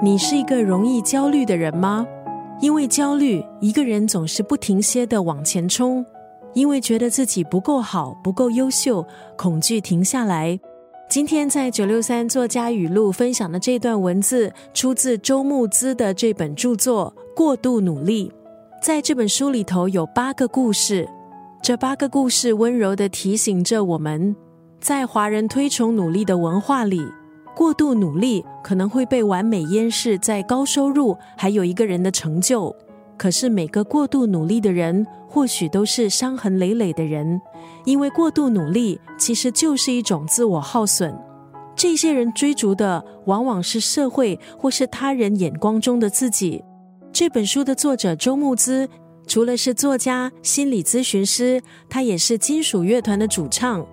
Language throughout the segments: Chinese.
你是一个容易焦虑的人吗？因为焦虑，一个人总是不停歇的往前冲；因为觉得自己不够好、不够优秀，恐惧停下来。今天在九六三作家语录分享的这段文字，出自周牧之的这本著作《过度努力》。在这本书里头有八个故事，这八个故事温柔的提醒着我们，在华人推崇努力的文化里，过度努力可能会被完美淹饰在高收入还有一个人的成就。可是每个过度努力的人，或许都是伤痕累累的人。因为过度努力其实就是一种自我耗损，这些人追逐的往往是社会或是他人眼光中的自己。这本书的作者周牧之，除了是作家、心理咨询师，他也是金属乐团的主唱，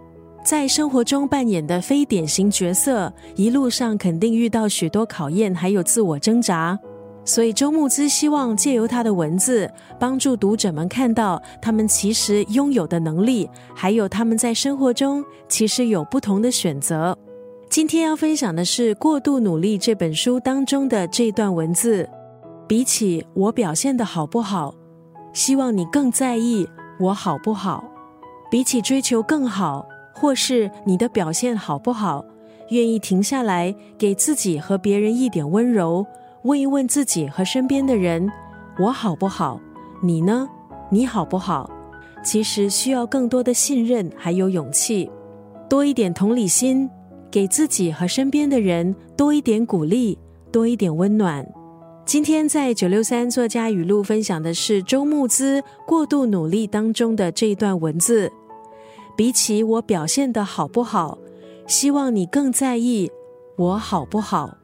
在生活中扮演的非典型角色，一路上肯定遇到许多考验，还有自我挣扎。所以，周牧之希望借由他的文字，帮助读者们看到他们其实拥有的能力，还有他们在生活中其实有不同的选择。今天要分享的是《过度努力》这本书当中的这段文字。比起我表现的好不好，希望你更在意我好不好。比起追求更好，或是你的表现好不好，愿意停下来，给自己和别人一点温柔。问一问自己和身边的人，我好不好？你呢？你好不好？其实需要更多的信任，还有勇气，多一点同理心，给自己和身边的人多一点鼓励，多一点温暖。今天在九六三作家语录分享的是周牧之《过度努力》当中的这一段文字。比起我表现的好不好，希望你更在意我好不好。